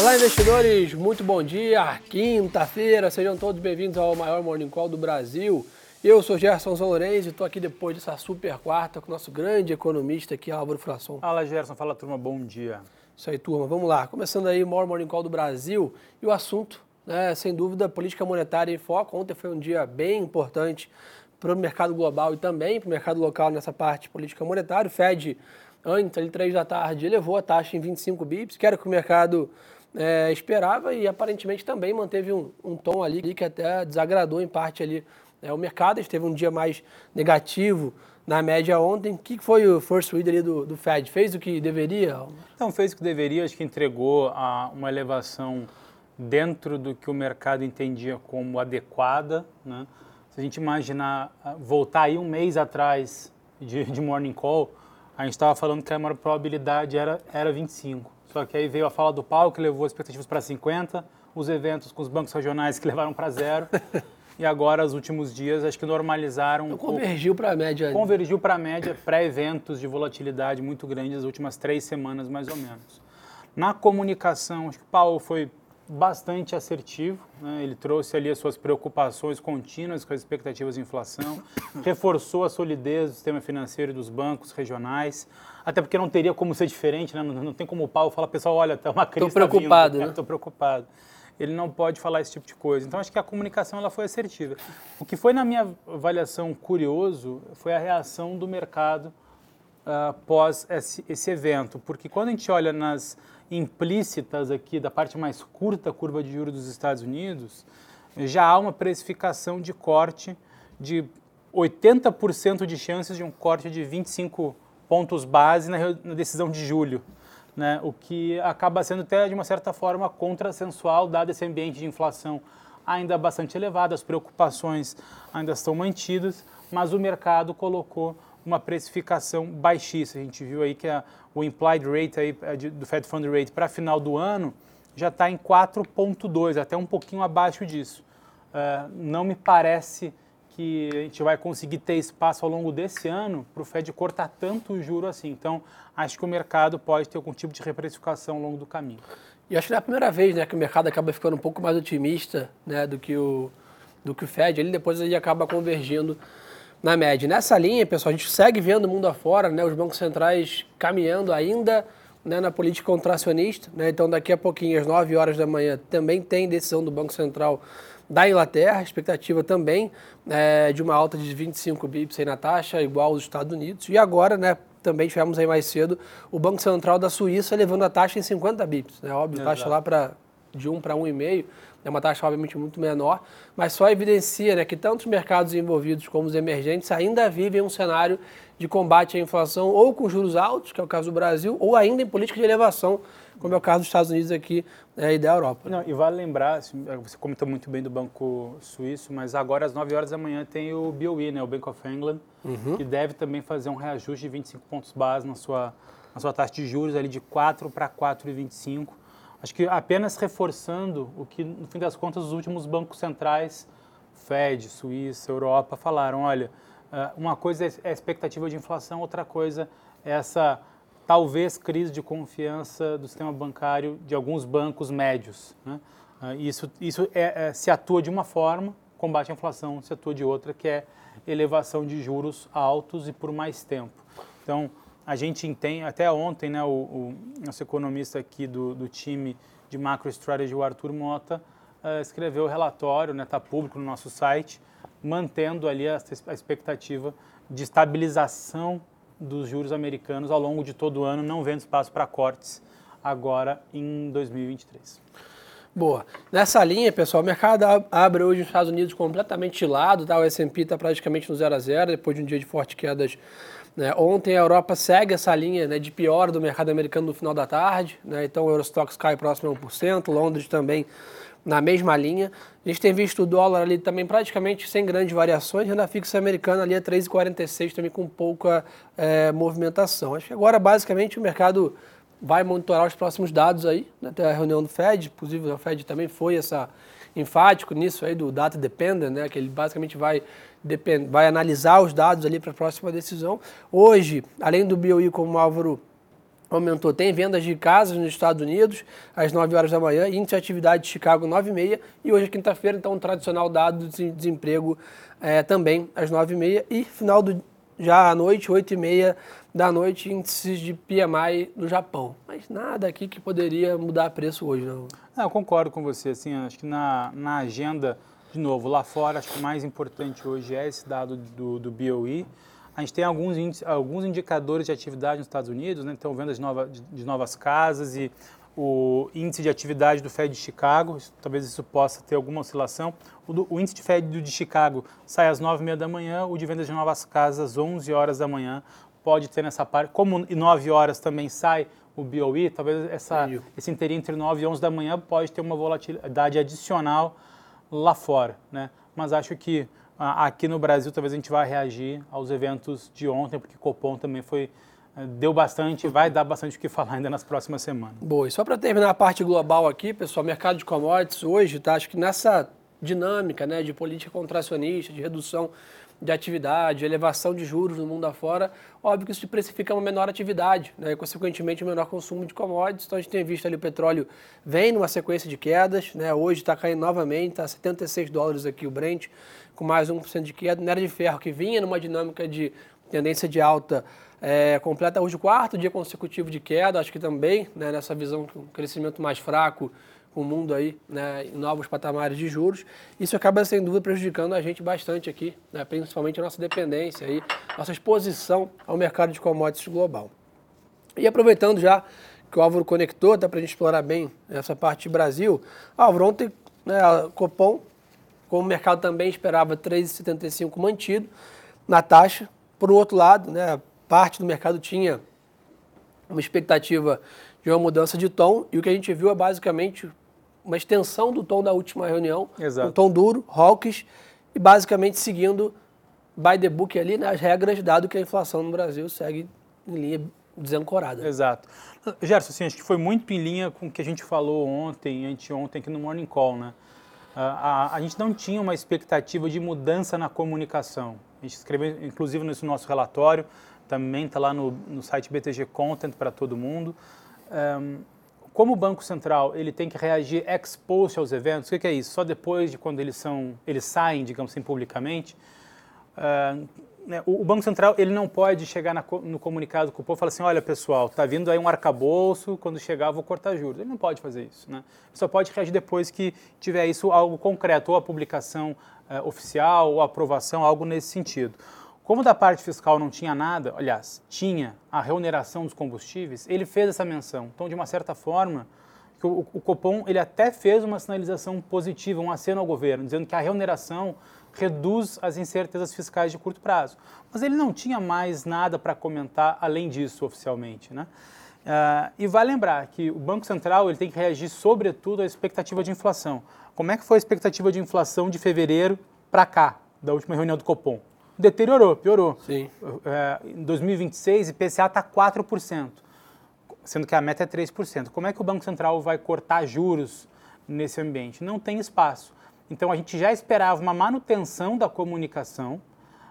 Olá, investidores, muito bom dia. Quinta-feira, sejam todos bem-vindos ao maior Morning Call do Brasil. Eu sou Gerson Zolorenzi e estou aqui depois dessa super quarta com o nosso grande economista aqui, Álvaro Frasson. Fala, Gerson. Fala, turma. Bom dia. Isso aí, turma. Vamos lá. Começando aí o maior Morning Call do Brasil e o assunto, né, sem dúvida, política monetária em foco. Ontem foi um dia bem importante para o mercado global e também para o mercado local nessa parte política monetária. O Fed, antes, ali, três da tarde, elevou a taxa em 25 bips, que era o que o mercado é, esperava e aparentemente também manteve um, um, tom ali que até desagradou em parte ali é, o mercado. A gente teve um dia mais negativo na média ontem. O que foi o first read ali do, do Fed? Fez o que deveria? Não, fez o que deveria. Acho que entregou a, uma elevação dentro do que o mercado entendia como adequada. Né? Se a gente imaginar, ah, voltar aí um mês atrás de, de morning call, a gente estava falando que a maior probabilidade era, era 25. Só que aí veio a fala do Paulo, que levou as expectativas para 50, os eventos com os bancos regionais que levaram para zero. e agora, os últimos dias, acho que normalizaram. Então, convergiu para a média. Convergiu para a média pré-eventos de volatilidade muito grandes as últimas três semanas, mais ou menos. Na comunicação, acho que o Paulo foi bastante assertivo. Né? Ele trouxe ali as suas preocupações contínuas com as expectativas de inflação, reforçou a solidez do sistema financeiro e dos bancos regionais, até porque não teria como ser diferente, né? não, não, tem como o Paulo falar, pessoal, olha, está uma crise. Estou preocupado, vindo, né? Estou preocupado. Ele não pode falar esse tipo de coisa. Então, acho que a comunicação ela foi assertiva. O que foi, na minha avaliação, curioso foi a reação do mercado uh, após esse, esse evento, porque quando a gente olha nas implícitas aqui da parte mais curta curva de juros dos Estados Unidos, já há uma precificação de corte de 80% de chances de um corte de 25 pontos base na, decisão de julho. Né, o que acaba sendo até de uma certa forma contrassensual, dado esse ambiente de inflação ainda bastante elevado, as preocupações ainda estão mantidas, mas o mercado colocou uma precificação baixíssima. A gente viu aí que a, o implied rate aí, é, do Fed Fund Rate para final do ano já está em 4,2, até um pouquinho abaixo disso. Uh, não me parece que a gente vai conseguir ter espaço ao longo desse ano para o Fed cortar tanto o juro assim. Então, acho que o mercado pode ter algum tipo de reprecificação ao longo do caminho. E acho que é a primeira vez né, que o mercado acaba ficando um pouco mais otimista né, do, que o, do que o Fed. Ele depois ele acaba convergindo na média. Nessa linha, pessoal, a gente segue vendo o mundo afora, né, os bancos centrais caminhando ainda né, na política contracionista. Né, então, daqui a pouquinho, às 9 horas da manhã, também tem decisão do Banco Central da Inglaterra, expectativa também é, de uma alta de 25 bips na taxa, igual aos Estados Unidos. E agora, né, também tivemos aí mais cedo o Banco Central da Suíça levando a taxa em 50 bips. Né, óbvio, Exato. taxa lá para de 1 para 1,5 é uma taxa obviamente muito menor, mas só evidencia né, que tanto os mercados envolvidos como os emergentes ainda vivem um cenário de combate à inflação ou com juros altos, que é o caso do Brasil, ou ainda em política de elevação, como é o caso dos Estados Unidos aqui né, e da Europa. Não, e vale lembrar, é, você comentou muito bem do Banco Suíço, mas agora às 9 horas da manhã tem o BOE, né, o Bank of England, uhum. que deve também fazer um reajuste de 25 pontos base na sua, na sua taxa de juros ali de 4 para 4,25 Acho que apenas reforçando o que, no fim das contas, os últimos bancos centrais, Fed, Suíça, Europa, falaram: olha, eh, uma coisa é a expectativa de inflação, outra coisa é essa talvez crise de confiança do sistema bancário de alguns bancos médios. Né? Eh, isso isso é, é, se atua de uma forma, combate à inflação, se atua de outra, que é elevação de juros altos e por mais tempo. Então, a gente entende, até ontem, né, o, o nosso economista aqui do, do time de Macro Strategy, o Arthur Mota, uh, escreveu o relatório, está né, tá público no nosso site, mantendo ali a, a expectativa de estabilização dos juros americanos ao longo de todo o ano, não vendo espaço para cortes agora em 2023. Boa. Nessa linha, pessoal, o mercado abre hoje nos Estados Unidos completamente lado, tá? o S&P está praticamente no zero a zero, depois de um dia de fortes quedas né? Ontem a Europa segue essa linha né, de pior do mercado americano no final da tarde, né? então o Eurostox cai próximo a 1%, Londres também na mesma linha. A gente tem visto o dólar ali também praticamente sem grandes variações, renda fixa americana ali a 3,46 também com pouca é, movimentação. Acho que agora basicamente o mercado vai monitorar os próximos dados aí, né? até a reunião do Fed, inclusive o Fed também foi essa enfático nisso aí do data dependent, né, que ele basicamente vai depend, vai analisar os dados ali para a próxima decisão. Hoje, além do BOI, como o Álvaro aumentou. Tem vendas de casas nos Estados Unidos às 9 horas da manhã, índice de atividade de Chicago 9 e meia e hoje é quinta-feira, então um tradicional dado de desemprego é, também às 9 e meia e final do já à noite, 8 e meia da noite, índices de PMI no Japão. Mas nada aqui que poderia mudar preço hoje, não. não eu concordo com você, assim, acho que na, na agenda, de novo, lá fora, acho que o mais importante hoje é esse dado do, do BOE, a gente tem alguns, índices, alguns indicadores de atividade nos Estados Unidos, né? então vendas de, nova, de, de novas casas e o índice de atividade do Fed de Chicago, talvez isso possa ter alguma oscilação. O, do, o índice de Fed de Chicago sai às 9h30 da manhã, o de vendas de novas casas às 11 horas da manhã. Pode ter nessa parte, como em 9 horas também sai o BOE, talvez essa, esse inteirinho entre 9 e 11 da manhã pode ter uma volatilidade adicional lá fora. Né? Mas acho que aqui no Brasil talvez a gente vá reagir aos eventos de ontem, porque Copom também foi deu bastante, vai dar bastante o que falar ainda nas próximas semanas. Boa, e só para terminar a parte global aqui, pessoal, mercado de commodities hoje, tá? Acho que nessa dinâmica, né, de política contracionista, de redução de atividade, elevação de juros no mundo afora, óbvio que isso precifica uma menor atividade, né, e consequentemente um menor consumo de commodities. Então a gente tem visto ali o petróleo vem numa sequência de quedas, né, hoje está caindo novamente, está 76 dólares aqui o Brent, com mais 1% de queda. Minério de ferro, que vinha numa dinâmica de tendência de alta, é, completa hoje o quarto dia consecutivo de queda, acho que também né, nessa visão de um crescimento mais fraco, com o mundo aí né, em novos patamares de juros. Isso acaba, sem dúvida, prejudicando a gente bastante aqui, né, principalmente a nossa dependência, aí, nossa exposição ao mercado de commodities global. E aproveitando já que o Álvaro conectou, dá para a gente explorar bem essa parte de Brasil. Álvaro, ontem né, a Copom como o mercado também esperava 3,75 mantido na taxa. Por outro lado, né, parte do mercado tinha uma expectativa de uma mudança de tom e o que a gente viu é basicamente uma extensão do tom da última reunião, Exato. um tom duro, hawkish, e basicamente seguindo by the book ali, né, as regras, dado que a inflação no Brasil segue em linha desancorada. Exato. Gerson, assim, acho que foi muito em linha com o que a gente falou ontem, anteontem aqui no Morning Call, né? a, a, gente não tinha uma expectativa de mudança na comunicação. A gente escreveu, inclusive, nesse nosso relatório, também está lá no, no, site BTG Content para todo mundo. Um, como o Banco Central ele tem que reagir ex post aos eventos, o que, que, é isso? Só depois de quando eles, são, eles saem, digamos assim, publicamente, uh, né, o, Banco Central ele não pode chegar na, no comunicado com o povo e falar assim, olha pessoal, está vindo aí um arcabouço, quando chegar vou cortar juros. Ele não pode fazer isso. Né? Só pode reagir depois que tiver isso algo concreto, ou a publicação é, oficial, ou a aprovação, algo nesse sentido. Como da parte fiscal não tinha nada, aliás, tinha a remuneração dos combustíveis, ele fez essa menção. Então, de uma certa forma, o, o Copom ele até fez uma sinalização positiva, um aceno ao governo, dizendo que a remuneração reduz as incertezas fiscais de curto prazo. Mas ele não tinha mais nada para comentar além disso oficialmente. Né? Uh, e vale lembrar que o Banco Central ele tem que reagir sobretudo à expectativa de inflação. Como é que foi a expectativa de inflação de fevereiro para cá, da última reunião do Copom? Deteriorou, piorou. Sim. Uh, em 2026, IPCA está 4%, sendo que a meta é 3%. Como é que o Banco Central vai cortar juros nesse ambiente? Não tem espaço. Então a gente já esperava uma manutenção da comunicação.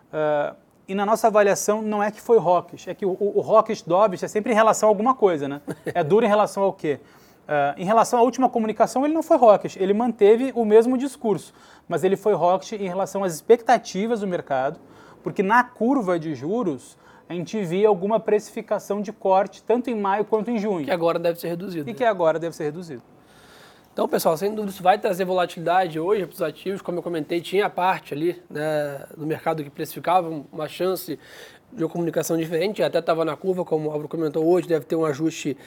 Uh, e na nossa avaliação não é que foi hawkish, é que o, o, o hawkish dovish é sempre em relação a alguma coisa, né? É duro em relação ao quê? Uh, em relação à última comunicação, ele não foi hawkish, ele manteve o mesmo discurso, mas ele foi hawkish em relação às expectativas do mercado, porque na curva de juros a gente via alguma precificação de corte, tanto em maio quanto em junho. Que agora deve ser reduzido. E né? que agora deve ser reduzido. Então, pessoal, sem dúvida isso vai trazer volatilidade hoje para os ativos. Como eu comentei, tinha a parte ali né, do mercado que precificava uma chance de uma comunicação diferente, até estava na curva, como o Álvaro comentou hoje, deve ter um ajuste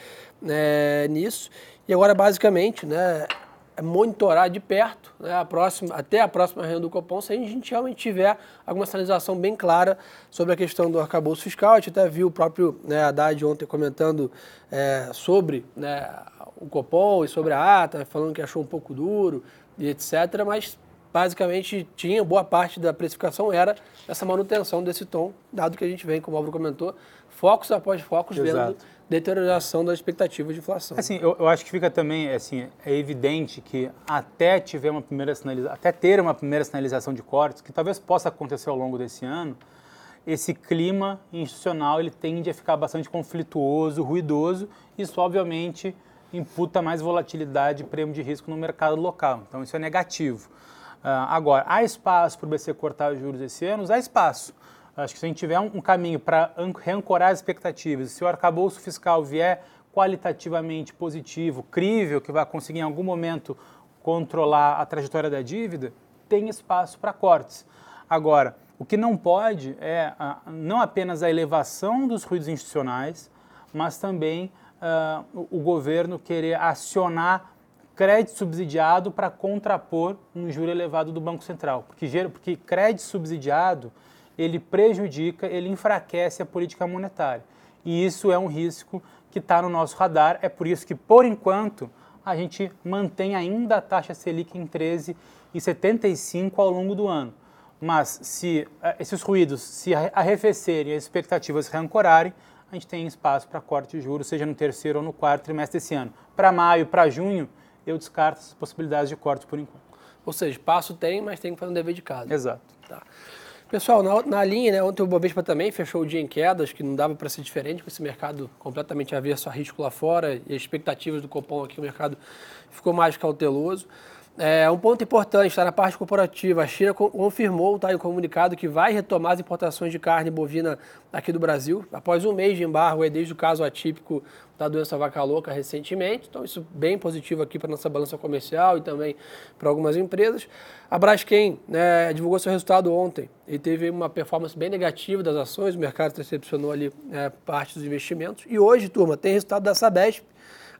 né, nisso. E agora, basicamente, né, é monitorar de perto né, a próxima, até a próxima reunião do Copom, se a gente realmente tiver alguma sinalização bem clara sobre a questão do arcabouço fiscal. A gente até viu o próprio né, Haddad ontem comentando é, sobre né, o Copom e sobre a ata, falando que achou um pouco duro e etc. Mas basicamente tinha boa parte da precificação era essa manutenção desse tom, dado que a gente vem, como o Álvaro comentou, focos após focos Exato. vendo deterioração da expectativa de inflação. Assim, eu, eu, acho que fica também assim, é evidente que até tiver uma primeira sinalização, até ter uma primeira sinalização de cortes, que talvez possa acontecer ao longo desse ano, esse clima institucional ele tende a ficar bastante conflituoso, ruidoso. Isso, obviamente, imputa mais volatilidade e prêmio de risco no mercado local. Então, isso é negativo. Uh, agora, há espaço para o BC cortar juros esse ano? Há espaço. Acho que se a gente tiver um, caminho para reancorar as expectativas, se o arcabouço fiscal vier qualitativamente positivo, crível, que vai conseguir em algum momento controlar a trajetória da dívida, tem espaço para cortes. Agora, o que não pode é a, não apenas a elevação dos ruídos institucionais, mas também uh, o, governo querer acionar crédito subsidiado para contrapor um juro elevado do Banco Central. Porque, porque crédito subsidiado, ele prejudica, ele enfraquece a política monetária. E isso é um risco que está no nosso radar. É por isso que, por enquanto, a gente mantém ainda a taxa Selic em 13,75 ao longo do ano. Mas se uh, esses ruídos se arrefecerem e as expectativas se reancorarem, a gente tem espaço para corte de juros, seja no terceiro ou no quarto trimestre desse ano. Para maio, para junho, eu descarto as possibilidades de corte por enquanto. Ou seja, espaço tem, mas tem que fazer um dever de casa. Exato. Tá. Pessoal, na, na, linha, né, ontem o Bovespa também fechou o dia em queda, acho que não dava para ser diferente com esse mercado completamente averso a risco lá fora e as expectativas do Copom aqui, o mercado ficou mais cauteloso. É, um ponto importante está na parte corporativa. A China confirmou tá, em comunicado que vai retomar as importações de carne bovina aqui do Brasil, após um mês de embargo, aí, desde o caso atípico da doença vaca louca recentemente. Então, isso bem positivo aqui para nossa balança comercial e também para algumas empresas. A Braskem né, divulgou seu resultado ontem e teve uma performance bem negativa das ações, o mercado decepcionou ali é, parte dos investimentos. E hoje, turma, tem resultado da Sabesp,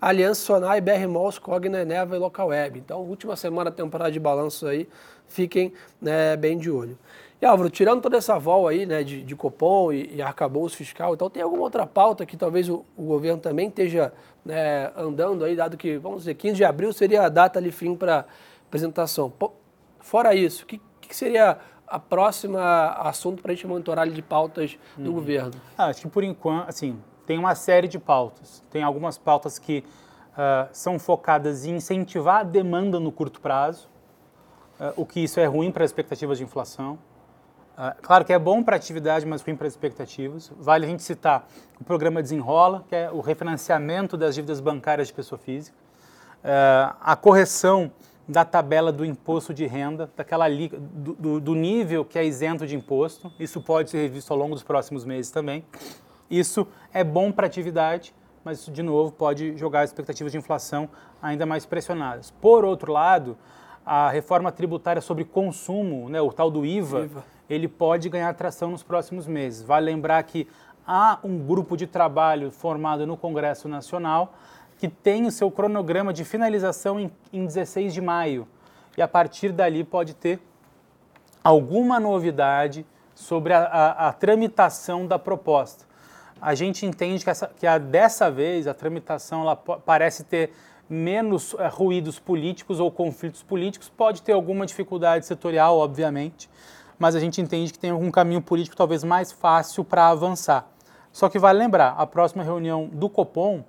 Aliança Sonai, BR Malls, Cogna, Neva e Local Web. Então, última semana temporada de balanço aí, fiquem né, bem de olho. E Álvaro, tirando toda essa vol aí, né, de, de Copom e, e arcabouço fiscal, então tem alguma outra pauta que talvez o, o governo também esteja né, andando aí, dado que, vamos dizer, 15 de abril seria a data ali fim para apresentação. Pô, fora isso, o que, que, seria a próxima assunto para a gente monitorar ali de pautas do uhum. governo? Ah, acho que por enquanto, assim, tem uma série de pautas. Tem algumas pautas que uh, são focadas em incentivar a demanda no curto prazo, uh, o que isso é ruim para as expectativas de inflação. Uh, claro que é bom para a atividade, mas ruim para as expectativas. Vale a gente citar o programa Desenrola, que é o refinanciamento das dívidas bancárias de pessoa física, a correção da tabela do imposto de renda, daquela do, do, do nível que é isento de imposto. Isso pode ser revisto ao longo dos próximos meses também. Isso é bom para a atividade, mas isso, de novo, pode jogar as expectativas de inflação ainda mais pressionadas. Por outro lado, a reforma tributária sobre consumo, né, o tal do IVA, IVA, ele pode ganhar tração nos próximos meses. Vale lembrar que há um grupo de trabalho formado no Congresso Nacional que tem o seu cronograma de finalização em, em 16 de maio. E a partir dali pode ter alguma novidade sobre a, a, a tramitação da proposta a gente entende que, essa, que a, dessa vez a tramitação ela parece ter menos é, ruídos políticos ou conflitos políticos, pode ter alguma dificuldade setorial, obviamente, mas a gente entende que tem um caminho político talvez mais fácil para avançar. Só que vale lembrar, a próxima reunião do Copom, uh,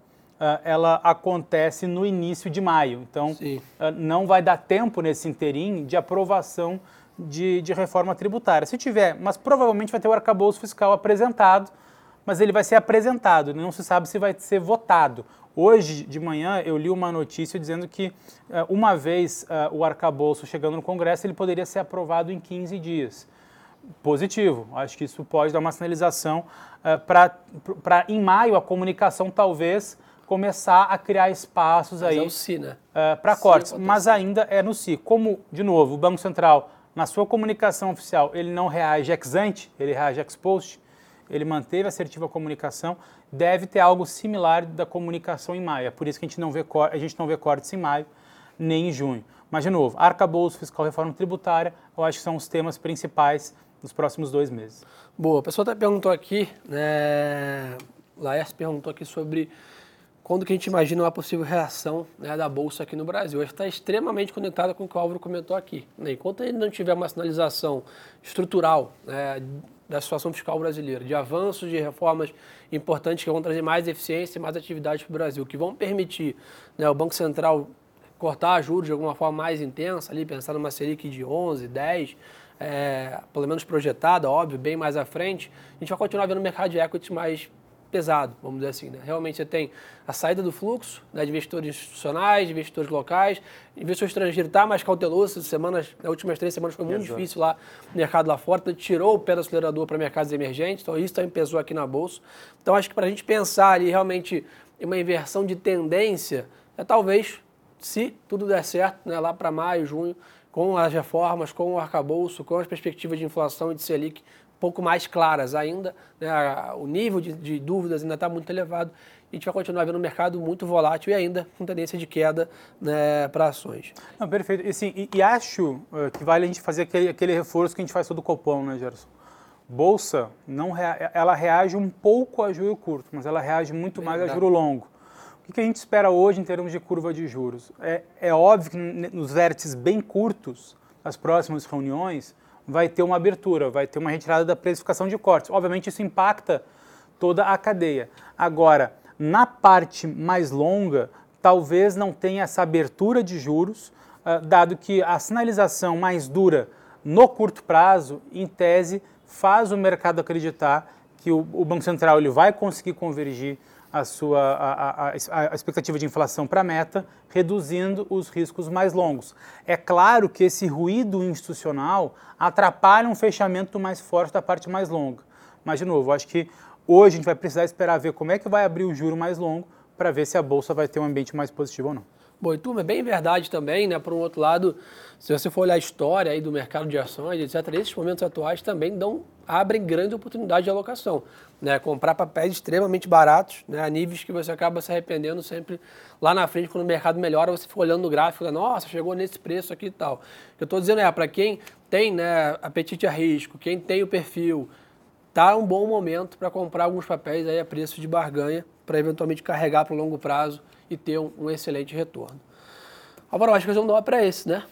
ela acontece no início de maio, então uh, não vai dar tempo nesse interim de aprovação de, de reforma tributária. Se tiver, mas provavelmente vai ter o arcabouço fiscal apresentado, mas ele vai ser apresentado, não se sabe se vai ser votado. Hoje de manhã eu li uma notícia dizendo que, eh, uma vez eh, o arcabouço chegando no Congresso, ele poderia ser aprovado em 15 dias. Positivo, acho que isso pode dar uma sinalização eh, para, em maio, a comunicação talvez começar a criar espaços Mas aí é si, né? para cortes, mas ainda é no si. Como, de novo, o Banco Central, na sua comunicação oficial, ele não reage ex ante, ele reage ex post, ele manteve a assertiva comunicação, deve ter algo similar da comunicação em maio. É por isso que a gente não vê, a gente não vê cortes em maio nem em junho. Mas, de novo, arcabouço fiscal, reforma tributária, eu acho que são os temas principais nos próximos dois meses. Boa, a pessoa até perguntou aqui, né, Laércio perguntou aqui sobre quando que a gente imagina uma possível reação né, da Bolsa aqui no Brasil. Que está extremamente conectada com o que o Álvaro comentou aqui. Né? Enquanto ele não tiver uma sinalização estrutural né, da situação fiscal brasileira, de avanços, de reformas importantes que vão trazer mais eficiência e mais atividade para o Brasil, que vão permitir né, o Banco Central cortar juros de alguma forma mais intensa, ali, pensar numa Selic de 11, 10, é, pelo menos projetada, óbvio, bem mais à frente, a gente vai continuar vendo o mercado de equity mais pesado, vamos dizer assim. Né? Realmente você tem a saída do fluxo né, de investidores institucionais, de investidores locais, investidor estrangeiro está mais cauteloso, essas semanas, nas últimas três semanas foi muito Exato. difícil lá no mercado lá fora, então tirou o pé do acelerador para mercados emergentes, então isso também pesou aqui na Bolsa. Então acho que para a gente pensar ali realmente em uma inversão de tendência, é talvez, se tudo der certo, né, lá para maio, junho, com as reformas, com o arcabouço, com as perspectivas de inflação e de Selic pouco mais claras ainda, né? o nível de, de dúvidas ainda está muito elevado e a gente vai continuar vendo um mercado muito volátil e ainda com tendência de queda né, para ações. Não, perfeito. E, sim, e, e acho uh, que vale a gente fazer aquele, aquele reforço que a gente faz todo o copom, né, Gerson? Bolsa, não rea ela reage um pouco a juro curto, mas ela reage muito mais a juro longo. O que a gente espera hoje em termos de curva de juros? É, é óbvio que nos vértices bem curtos, as próximas reuniões, vai ter uma abertura, vai ter uma retirada da precificação de cortes. Obviamente, isso impacta toda a cadeia. Agora, na parte mais longa, talvez não tenha essa abertura de juros, uh, dado que a sinalização mais dura no curto prazo, em tese, faz o mercado acreditar que o, o Banco Central ele vai conseguir convergir a sua a, a, a expectativa de inflação para a meta, reduzindo os riscos mais longos. É claro que esse ruído institucional atrapalha um fechamento mais forte da parte mais longa. Mas, de novo, acho que hoje a gente vai precisar esperar ver como é que vai abrir o juro mais longo para ver se a Bolsa vai ter um ambiente mais positivo ou não. Bom, turma, é bem verdade também, né? Por um outro lado, se você for olhar a história aí do mercado de ações, etc., esses momentos atuais também dão, abrem grande oportunidade de alocação. Né? Comprar papéis extremamente baratos, né? a níveis que você acaba se arrependendo sempre lá na frente, quando o mercado melhora, você fica olhando no gráfico, nossa, chegou nesse preço aqui e tal. Eu estou dizendo é, para quem tem né, apetite a risco, quem tem o perfil, tá um bom momento para comprar alguns papéis aí a preço de barganha, para eventualmente carregar para o longo prazo e ter um, um excelente retorno. Agora, eu acho que vamos dar para esse, né?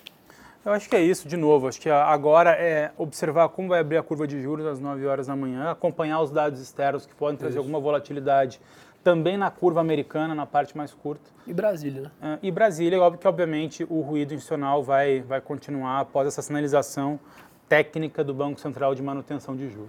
Eu acho que é isso, de novo. Acho que agora é observar como vai abrir a curva de juros às 9 horas da manhã, acompanhar os dados externos que podem trazer isso. alguma volatilidade também na curva americana, na parte mais curta. E Brasília, né? É, e Brasília, óbvio que obviamente o ruído institucional vai, vai continuar após essa sinalização técnica do Banco Central de manutenção de juros.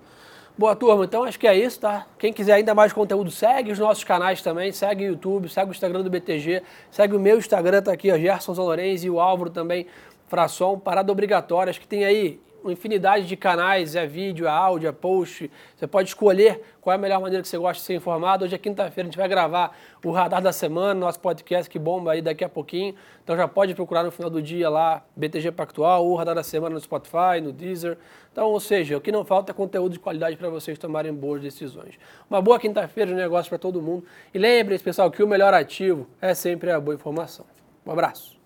Boa turma, então acho que é isso, tá? Quem quiser ainda mais conteúdo, segue os nossos canais também, segue o YouTube, segue o Instagram do BTG, segue o meu Instagram, tá aqui, ó, Gerson Zalorenz e o Álvaro também, Fração, parada obrigatória, acho que tem aí infinidade de canais, é vídeo, é áudio, é post. Você pode escolher qual é a melhor maneira que você gosta de ser informado. Hoje é quinta-feira, a gente vai gravar o Radar da Semana, nosso podcast que bomba aí daqui a pouquinho. Então já pode procurar no final do dia lá BTG Pactual, o Radar da Semana no Spotify, no Deezer. Então, ou seja, o que não falta é conteúdo de qualidade para vocês tomarem boas decisões. Uma boa quinta-feira de negócio para todo mundo. E lembre-se, pessoal, que o melhor ativo é sempre a boa informação. Um abraço.